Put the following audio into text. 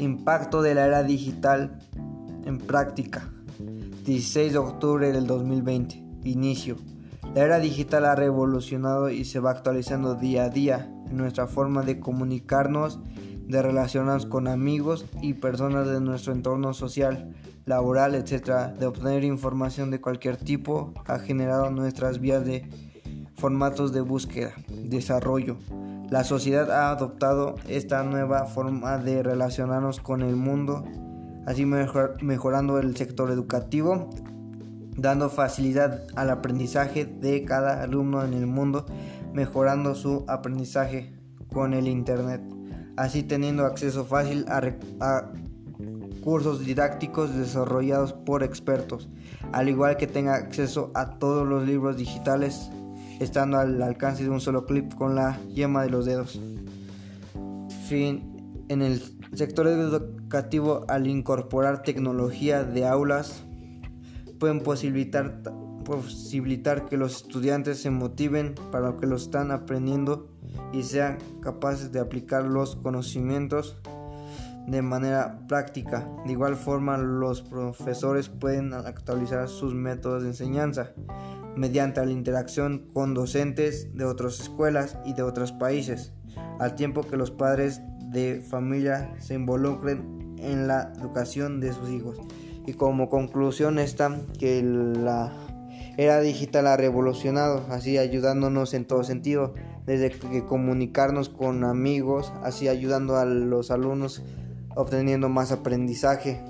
Impacto de la era digital en práctica. 16 de octubre del 2020. Inicio. La era digital ha revolucionado y se va actualizando día a día en nuestra forma de comunicarnos, de relacionarnos con amigos y personas de nuestro entorno social, laboral, etc., de obtener información de cualquier tipo, ha generado nuestras vías de formatos de búsqueda, desarrollo. La sociedad ha adoptado esta nueva forma de relacionarnos con el mundo, así mejorando el sector educativo, dando facilidad al aprendizaje de cada alumno en el mundo, mejorando su aprendizaje con el Internet, así teniendo acceso fácil a, cursos didácticos desarrollados por expertos, al igual que tenga acceso a todos los libros digitales, estando al alcance de un solo clip con la yema de los dedos. Fin, en el sector educativo, al incorporar tecnología de aulas, pueden posibilitar, posibilitar que los estudiantes se motiven para lo que lo están aprendiendo y sean capaces de aplicar los conocimientos de manera práctica. De igual forma, los profesores pueden actualizar sus métodos de enseñanza mediante la interacción con docentes de otras escuelas y de otros países, al tiempo que los padres de familia se involucren en la educación de sus hijos. Y como conclusión está que la era digital ha revolucionado, así ayudándonos en todo sentido, desde que comunicarnos con amigos, así ayudando a los alumnos obteniendo más aprendizaje,